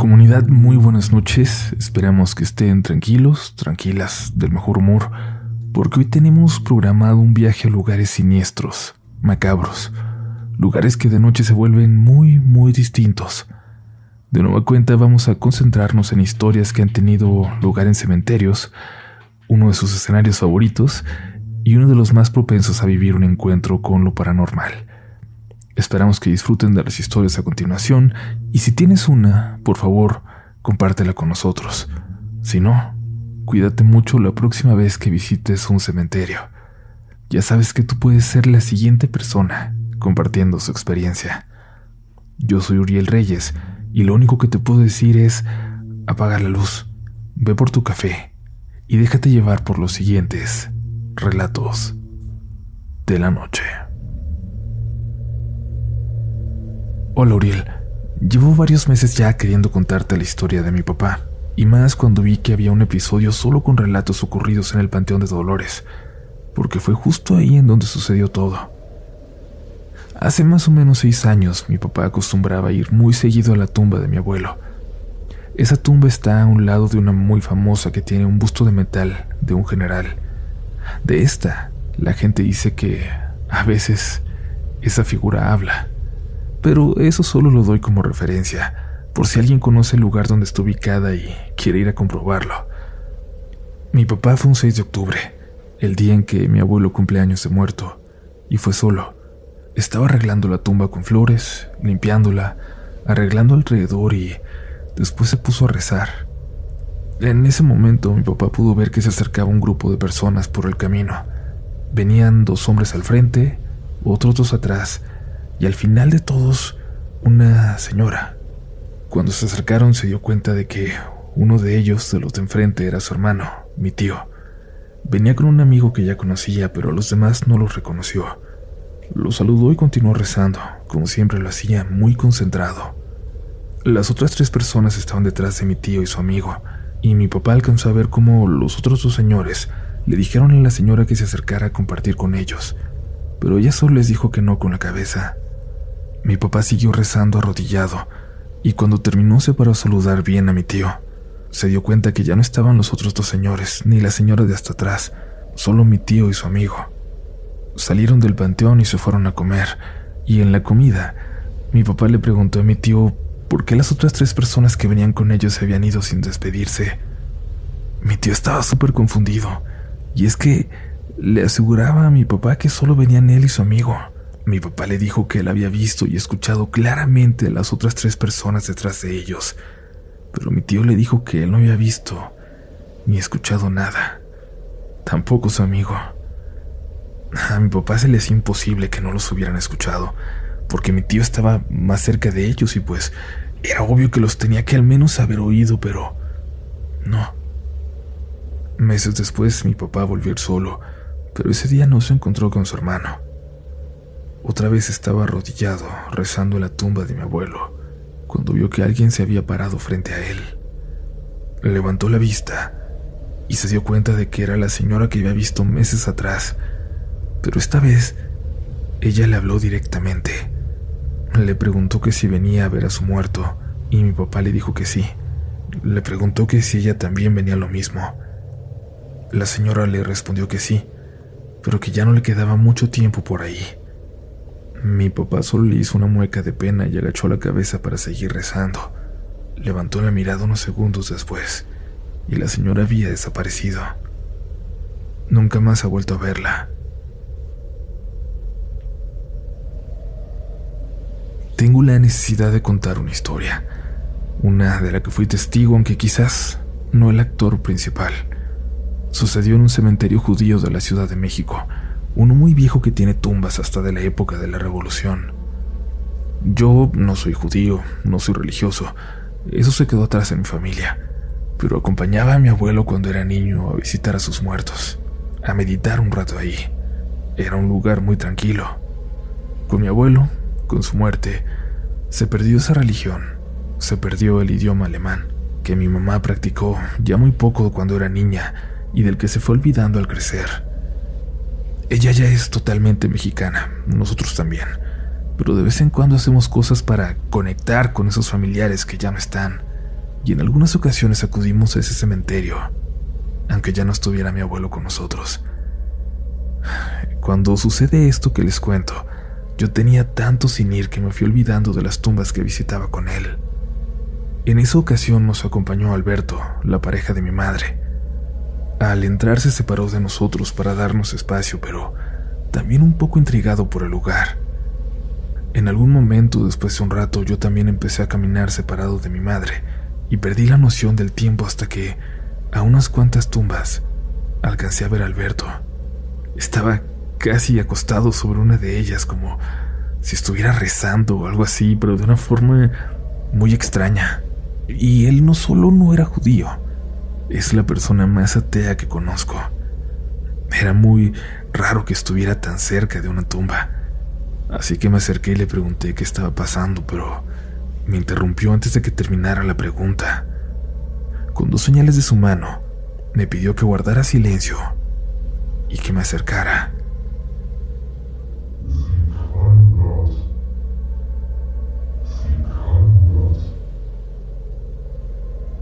Comunidad, muy buenas noches. Esperamos que estén tranquilos, tranquilas, del mejor humor, porque hoy tenemos programado un viaje a lugares siniestros, macabros, lugares que de noche se vuelven muy, muy distintos. De nueva cuenta vamos a concentrarnos en historias que han tenido lugar en cementerios, uno de sus escenarios favoritos y uno de los más propensos a vivir un encuentro con lo paranormal. Esperamos que disfruten de las historias a continuación y si tienes una, por favor, compártela con nosotros. Si no, cuídate mucho la próxima vez que visites un cementerio. Ya sabes que tú puedes ser la siguiente persona compartiendo su experiencia. Yo soy Uriel Reyes y lo único que te puedo decir es apaga la luz, ve por tu café y déjate llevar por los siguientes relatos de la noche. Hola Uriel, llevo varios meses ya queriendo contarte la historia de mi papá, y más cuando vi que había un episodio solo con relatos ocurridos en el Panteón de Dolores, porque fue justo ahí en donde sucedió todo. Hace más o menos seis años mi papá acostumbraba ir muy seguido a la tumba de mi abuelo. Esa tumba está a un lado de una muy famosa que tiene un busto de metal de un general. De esta, la gente dice que a veces esa figura habla pero eso solo lo doy como referencia, por si alguien conoce el lugar donde está ubicada y quiere ir a comprobarlo. Mi papá fue un 6 de octubre, el día en que mi abuelo cumple años de muerto, y fue solo. Estaba arreglando la tumba con flores, limpiándola, arreglando alrededor y después se puso a rezar. En ese momento mi papá pudo ver que se acercaba un grupo de personas por el camino. Venían dos hombres al frente, otros dos atrás, y al final de todos, una señora. Cuando se acercaron se dio cuenta de que uno de ellos, de los de enfrente, era su hermano, mi tío. Venía con un amigo que ya conocía, pero a los demás no los reconoció. Lo saludó y continuó rezando, como siempre lo hacía, muy concentrado. Las otras tres personas estaban detrás de mi tío y su amigo, y mi papá alcanzó a ver cómo los otros dos señores le dijeron a la señora que se acercara a compartir con ellos, pero ella solo les dijo que no con la cabeza. Mi papá siguió rezando arrodillado, y cuando terminó se paró a saludar bien a mi tío. Se dio cuenta que ya no estaban los otros dos señores, ni la señora de hasta atrás, solo mi tío y su amigo. Salieron del panteón y se fueron a comer, y en la comida, mi papá le preguntó a mi tío por qué las otras tres personas que venían con ellos se habían ido sin despedirse. Mi tío estaba súper confundido, y es que le aseguraba a mi papá que solo venían él y su amigo. Mi papá le dijo que él había visto y escuchado claramente a las otras tres personas detrás de ellos, pero mi tío le dijo que él no había visto ni escuchado nada, tampoco su amigo. A mi papá se le hacía imposible que no los hubieran escuchado, porque mi tío estaba más cerca de ellos y pues era obvio que los tenía que al menos haber oído, pero no. Meses después mi papá volvió solo, pero ese día no se encontró con su hermano. Otra vez estaba arrodillado, rezando en la tumba de mi abuelo, cuando vio que alguien se había parado frente a él. Levantó la vista y se dio cuenta de que era la señora que había visto meses atrás, pero esta vez ella le habló directamente. Le preguntó que si venía a ver a su muerto y mi papá le dijo que sí. Le preguntó que si ella también venía lo mismo. La señora le respondió que sí, pero que ya no le quedaba mucho tiempo por ahí. Mi papá solo le hizo una mueca de pena y agachó la cabeza para seguir rezando. Levantó la mirada unos segundos después y la señora había desaparecido. Nunca más ha vuelto a verla. Tengo la necesidad de contar una historia, una de la que fui testigo, aunque quizás no el actor principal. Sucedió en un cementerio judío de la Ciudad de México uno muy viejo que tiene tumbas hasta de la época de la Revolución. Yo no soy judío, no soy religioso, eso se quedó atrás en mi familia, pero acompañaba a mi abuelo cuando era niño a visitar a sus muertos, a meditar un rato ahí. Era un lugar muy tranquilo. Con mi abuelo, con su muerte, se perdió esa religión, se perdió el idioma alemán, que mi mamá practicó ya muy poco cuando era niña y del que se fue olvidando al crecer. Ella ya es totalmente mexicana, nosotros también, pero de vez en cuando hacemos cosas para conectar con esos familiares que ya no están. y en algunas ocasiones acudimos a ese cementerio, aunque ya no estuviera mi abuelo con nosotros. Cuando sucede esto que les cuento, yo tenía tanto sin ir que me fui olvidando de las tumbas que visitaba con él. En esa ocasión nos acompañó Alberto, la pareja de mi madre. Al entrar se separó de nosotros para darnos espacio, pero también un poco intrigado por el lugar. En algún momento, después de un rato, yo también empecé a caminar separado de mi madre y perdí la noción del tiempo hasta que, a unas cuantas tumbas, alcancé a ver a Alberto. Estaba casi acostado sobre una de ellas, como si estuviera rezando o algo así, pero de una forma muy extraña. Y él no solo no era judío, es la persona más atea que conozco. Era muy raro que estuviera tan cerca de una tumba. Así que me acerqué y le pregunté qué estaba pasando, pero me interrumpió antes de que terminara la pregunta. Con dos señales de su mano, me pidió que guardara silencio y que me acercara.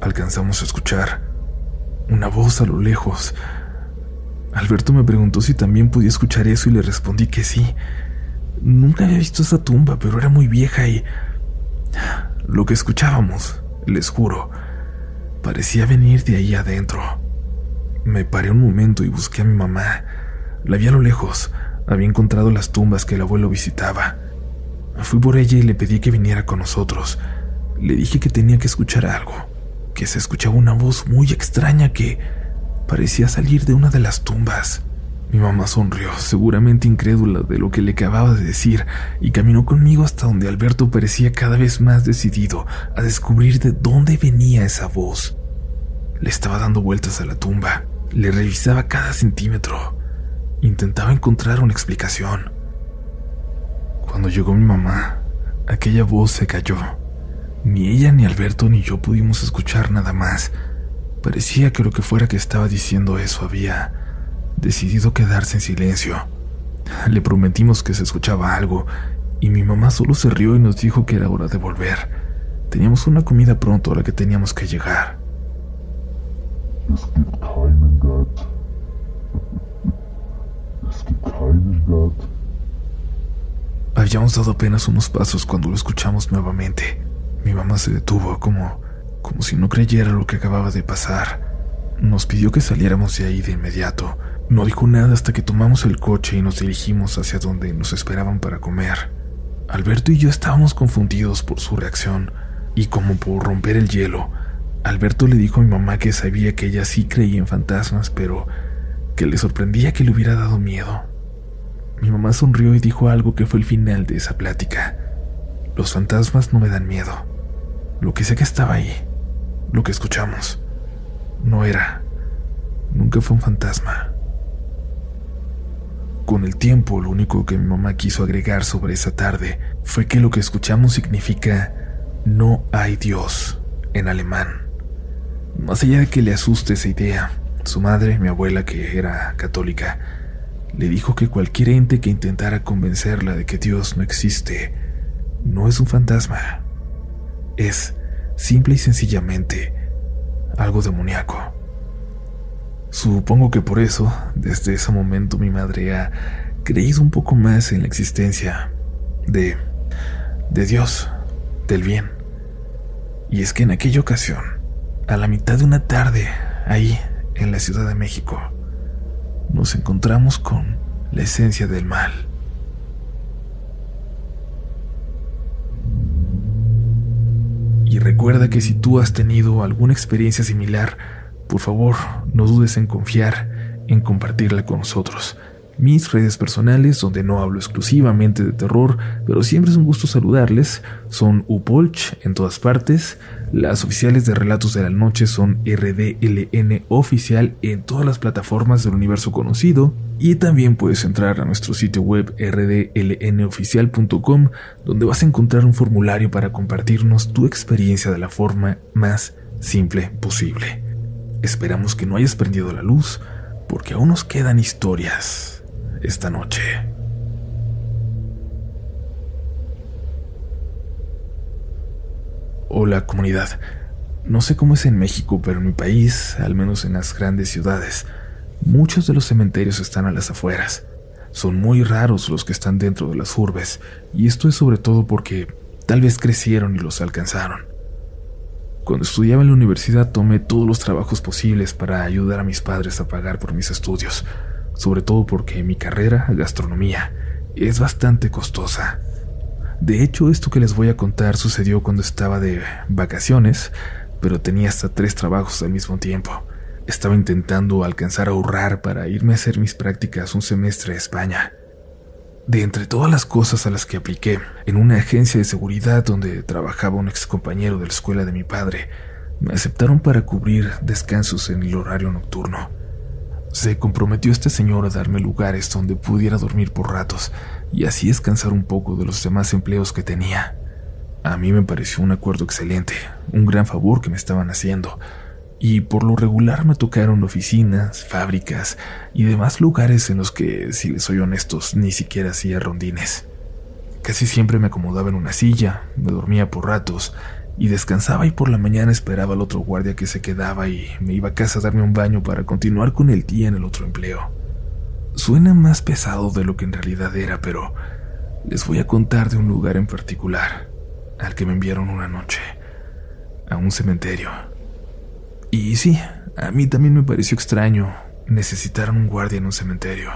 Alcanzamos a escuchar una voz a lo lejos. Alberto me preguntó si también podía escuchar eso y le respondí que sí. Nunca había visto esa tumba, pero era muy vieja y... Lo que escuchábamos, les juro, parecía venir de ahí adentro. Me paré un momento y busqué a mi mamá. La vi a lo lejos. Había encontrado las tumbas que el abuelo visitaba. Fui por ella y le pedí que viniera con nosotros. Le dije que tenía que escuchar algo, que se escuchaba una voz muy extraña que parecía salir de una de las tumbas. Mi mamá sonrió, seguramente incrédula de lo que le acababa de decir, y caminó conmigo hasta donde Alberto parecía cada vez más decidido a descubrir de dónde venía esa voz. Le estaba dando vueltas a la tumba, le revisaba cada centímetro, intentaba encontrar una explicación. Cuando llegó mi mamá, aquella voz se cayó. Ni ella, ni Alberto, ni yo pudimos escuchar nada más. Parecía que lo que fuera que estaba diciendo eso había decidido quedarse en silencio. Le prometimos que se escuchaba algo y mi mamá solo se rió y nos dijo que era hora de volver. Teníamos una comida pronto a la que teníamos que llegar. Habíamos dado apenas unos pasos cuando lo escuchamos nuevamente. Mi mamá se detuvo como como si no creyera lo que acababa de pasar. Nos pidió que saliéramos de ahí de inmediato, no dijo nada hasta que tomamos el coche y nos dirigimos hacia donde nos esperaban para comer. Alberto y yo estábamos confundidos por su reacción, y como por romper el hielo, Alberto le dijo a mi mamá que sabía que ella sí creía en fantasmas, pero que le sorprendía que le hubiera dado miedo. Mi mamá sonrió y dijo algo que fue el final de esa plática. Los fantasmas no me dan miedo. Lo que sé que estaba ahí, lo que escuchamos, no era, nunca fue un fantasma. Con el tiempo, lo único que mi mamá quiso agregar sobre esa tarde fue que lo que escuchamos significa no hay Dios en alemán. Más allá de que le asuste esa idea, su madre, mi abuela, que era católica, le dijo que cualquier ente que intentara convencerla de que Dios no existe no es un fantasma, es simple y sencillamente algo demoníaco. Supongo que por eso, desde ese momento mi madre ha creído un poco más en la existencia de de Dios, del bien. Y es que en aquella ocasión, a la mitad de una tarde, ahí en la Ciudad de México, nos encontramos con la esencia del mal. Y recuerda que si tú has tenido alguna experiencia similar, por favor, no dudes en confiar, en compartirla con nosotros. Mis redes personales, donde no hablo exclusivamente de terror, pero siempre es un gusto saludarles, son Upolch en todas partes. Las oficiales de Relatos de la Noche son RDLN Oficial en todas las plataformas del universo conocido. Y también puedes entrar a nuestro sitio web rdlnoficial.com, donde vas a encontrar un formulario para compartirnos tu experiencia de la forma más simple posible. Esperamos que no hayas prendido la luz, porque aún nos quedan historias esta noche. Hola comunidad. No sé cómo es en México, pero en mi país, al menos en las grandes ciudades, muchos de los cementerios están a las afueras. Son muy raros los que están dentro de las urbes, y esto es sobre todo porque tal vez crecieron y los alcanzaron. Cuando estudiaba en la universidad tomé todos los trabajos posibles para ayudar a mis padres a pagar por mis estudios, sobre todo porque mi carrera, gastronomía, es bastante costosa. De hecho, esto que les voy a contar sucedió cuando estaba de vacaciones, pero tenía hasta tres trabajos al mismo tiempo. Estaba intentando alcanzar a ahorrar para irme a hacer mis prácticas un semestre a España. De entre todas las cosas a las que apliqué, en una agencia de seguridad donde trabajaba un ex compañero de la escuela de mi padre, me aceptaron para cubrir descansos en el horario nocturno. Se comprometió este señor a darme lugares donde pudiera dormir por ratos y así descansar un poco de los demás empleos que tenía. A mí me pareció un acuerdo excelente, un gran favor que me estaban haciendo, y por lo regular me tocaron oficinas, fábricas y demás lugares en los que, si les soy honestos, ni siquiera hacía rondines. Casi siempre me acomodaba en una silla, me dormía por ratos y descansaba y por la mañana esperaba al otro guardia que se quedaba y me iba a casa a darme un baño para continuar con el día en el otro empleo. Suena más pesado de lo que en realidad era, pero les voy a contar de un lugar en particular al que me enviaron una noche, a un cementerio. Y sí, a mí también me pareció extraño necesitar un guardia en un cementerio.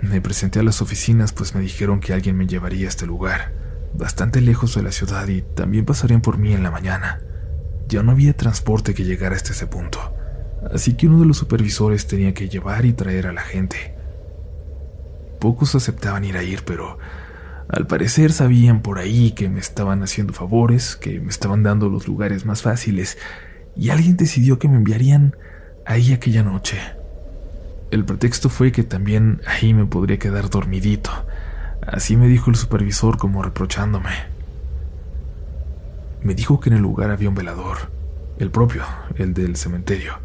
Me presenté a las oficinas pues me dijeron que alguien me llevaría a este lugar bastante lejos de la ciudad y también pasarían por mí en la mañana. Ya no había transporte que llegara hasta ese punto, así que uno de los supervisores tenía que llevar y traer a la gente. Pocos aceptaban ir a ir, pero al parecer sabían por ahí que me estaban haciendo favores, que me estaban dando los lugares más fáciles, y alguien decidió que me enviarían ahí aquella noche. El pretexto fue que también ahí me podría quedar dormidito, Así me dijo el supervisor como reprochándome. Me dijo que en el lugar había un velador, el propio, el del cementerio,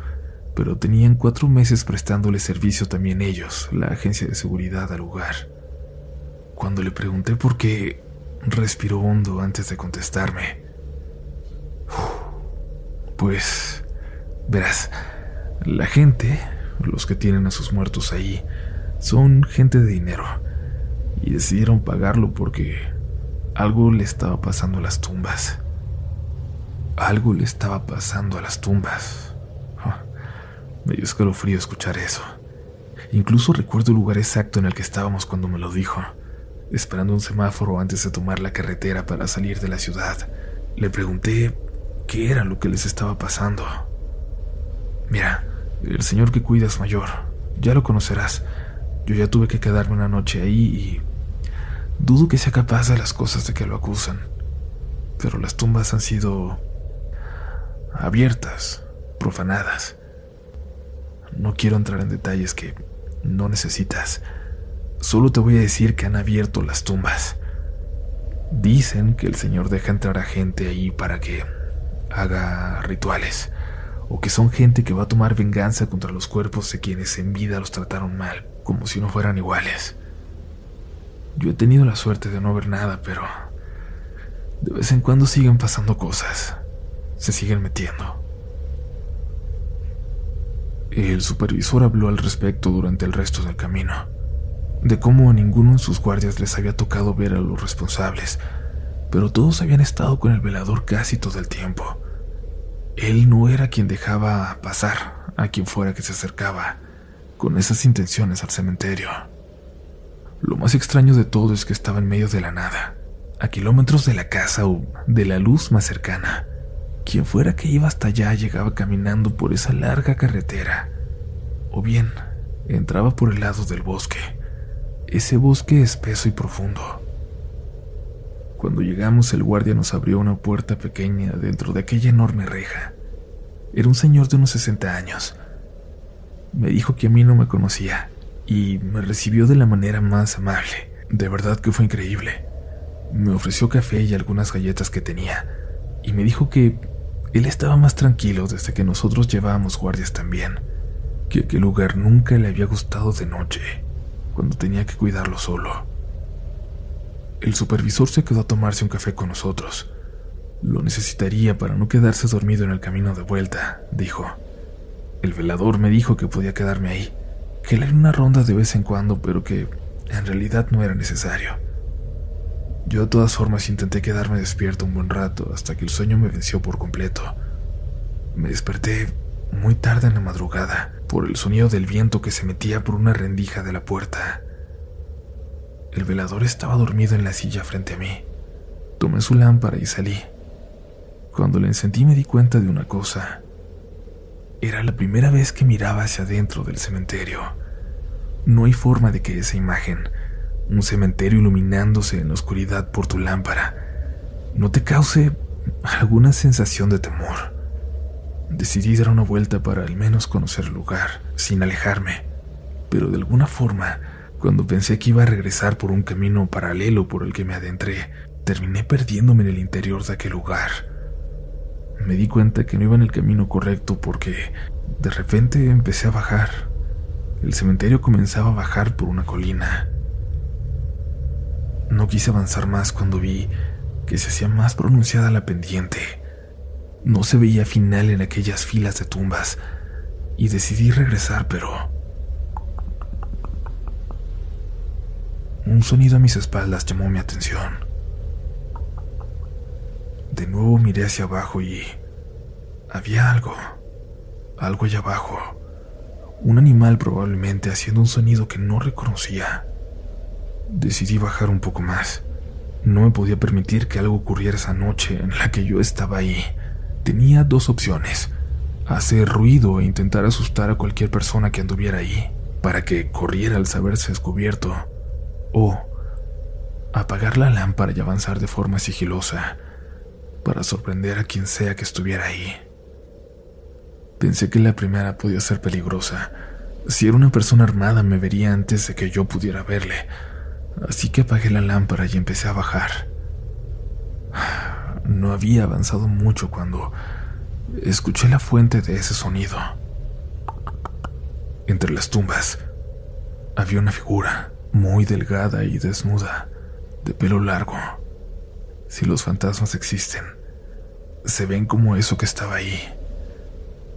pero tenían cuatro meses prestándole servicio también ellos, la agencia de seguridad al lugar. Cuando le pregunté por qué, respiró hondo antes de contestarme. Pues, verás, la gente, los que tienen a sus muertos ahí, son gente de dinero y decidieron pagarlo porque algo le estaba pasando a las tumbas. Algo le estaba pasando a las tumbas. me dio escalofrío escuchar eso. Incluso recuerdo el lugar exacto en el que estábamos cuando me lo dijo, esperando un semáforo antes de tomar la carretera para salir de la ciudad. Le pregunté qué era lo que les estaba pasando. Mira, el señor que cuida es mayor, ya lo conocerás. Yo ya tuve que quedarme una noche ahí y Dudo que sea capaz de las cosas de que lo acusan, pero las tumbas han sido abiertas, profanadas. No quiero entrar en detalles que no necesitas. Solo te voy a decir que han abierto las tumbas. Dicen que el Señor deja entrar a gente ahí para que haga rituales, o que son gente que va a tomar venganza contra los cuerpos de quienes en vida los trataron mal, como si no fueran iguales. Yo he tenido la suerte de no ver nada, pero de vez en cuando siguen pasando cosas. Se siguen metiendo. El supervisor habló al respecto durante el resto del camino, de cómo a ninguno de sus guardias les había tocado ver a los responsables, pero todos habían estado con el velador casi todo el tiempo. Él no era quien dejaba pasar a quien fuera que se acercaba con esas intenciones al cementerio. Lo más extraño de todo es que estaba en medio de la nada, a kilómetros de la casa o de la luz más cercana. Quien fuera que iba hasta allá llegaba caminando por esa larga carretera, o bien entraba por el lado del bosque, ese bosque espeso y profundo. Cuando llegamos el guardia nos abrió una puerta pequeña dentro de aquella enorme reja. Era un señor de unos 60 años. Me dijo que a mí no me conocía y me recibió de la manera más amable. De verdad que fue increíble. Me ofreció café y algunas galletas que tenía, y me dijo que él estaba más tranquilo desde que nosotros llevábamos guardias también, que aquel lugar nunca le había gustado de noche, cuando tenía que cuidarlo solo. El supervisor se quedó a tomarse un café con nosotros. Lo necesitaría para no quedarse dormido en el camino de vuelta, dijo. El velador me dijo que podía quedarme ahí, que le una ronda de vez en cuando, pero que en realidad no era necesario. Yo de todas formas intenté quedarme despierto un buen rato hasta que el sueño me venció por completo. Me desperté muy tarde en la madrugada por el sonido del viento que se metía por una rendija de la puerta. El velador estaba dormido en la silla frente a mí. Tomé su lámpara y salí. Cuando la encendí me di cuenta de una cosa. Era la primera vez que miraba hacia adentro del cementerio. No hay forma de que esa imagen, un cementerio iluminándose en la oscuridad por tu lámpara, no te cause alguna sensación de temor. Decidí dar una vuelta para al menos conocer el lugar, sin alejarme, pero de alguna forma, cuando pensé que iba a regresar por un camino paralelo por el que me adentré, terminé perdiéndome en el interior de aquel lugar. Me di cuenta que no iba en el camino correcto porque de repente empecé a bajar el cementerio comenzaba a bajar por una colina. No quise avanzar más cuando vi que se hacía más pronunciada la pendiente. No se veía final en aquellas filas de tumbas y decidí regresar, pero... Un sonido a mis espaldas llamó mi atención. De nuevo miré hacia abajo y... Había algo. Algo allá abajo. Un animal probablemente haciendo un sonido que no reconocía. Decidí bajar un poco más. No me podía permitir que algo ocurriera esa noche en la que yo estaba ahí. Tenía dos opciones. Hacer ruido e intentar asustar a cualquier persona que anduviera ahí, para que corriera al saberse descubierto. O apagar la lámpara y avanzar de forma sigilosa, para sorprender a quien sea que estuviera ahí. Pensé que la primera podía ser peligrosa. Si era una persona armada me vería antes de que yo pudiera verle. Así que apagué la lámpara y empecé a bajar. No había avanzado mucho cuando escuché la fuente de ese sonido. Entre las tumbas había una figura muy delgada y desnuda, de pelo largo. Si los fantasmas existen, se ven como eso que estaba ahí.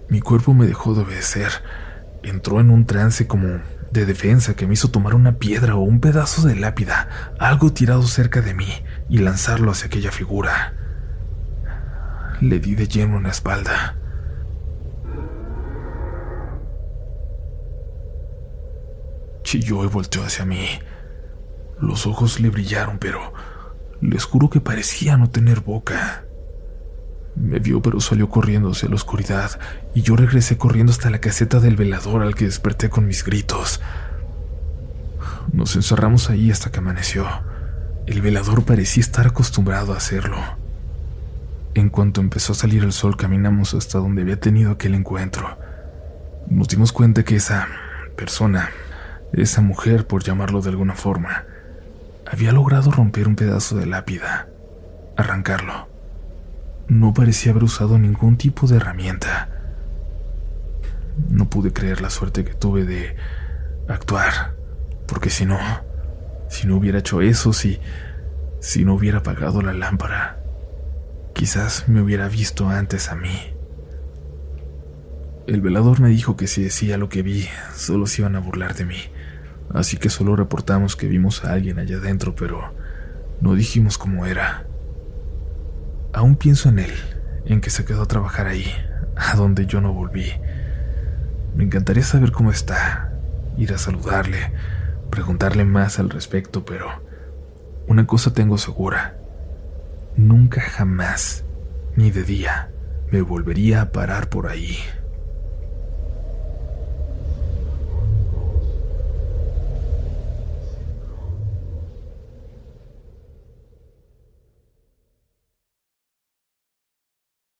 Mi cuerpo me dejó de obedecer. Entró en un trance como de defensa que me hizo tomar una piedra o un pedazo de lápida, algo tirado cerca de mí, y lanzarlo hacia aquella figura. Le di de lleno en la espalda. Chilló y volteó hacia mí. Los ojos le brillaron, pero les juro que parecía no tener boca. Me vio pero salió corriendo hacia la oscuridad y yo regresé corriendo hasta la caseta del velador al que desperté con mis gritos. Nos encerramos ahí hasta que amaneció. El velador parecía estar acostumbrado a hacerlo. En cuanto empezó a salir el sol caminamos hasta donde había tenido aquel encuentro. Nos dimos cuenta que esa persona, esa mujer por llamarlo de alguna forma, había logrado romper un pedazo de lápida, arrancarlo no parecía haber usado ningún tipo de herramienta. No pude creer la suerte que tuve de actuar, porque si no, si no hubiera hecho eso, si, si no hubiera apagado la lámpara, quizás me hubiera visto antes a mí. El velador me dijo que si decía lo que vi, solo se iban a burlar de mí, así que solo reportamos que vimos a alguien allá adentro, pero no dijimos cómo era. Aún pienso en él, en que se quedó a trabajar ahí, a donde yo no volví. Me encantaría saber cómo está, ir a saludarle, preguntarle más al respecto, pero una cosa tengo segura. Nunca jamás, ni de día, me volvería a parar por ahí.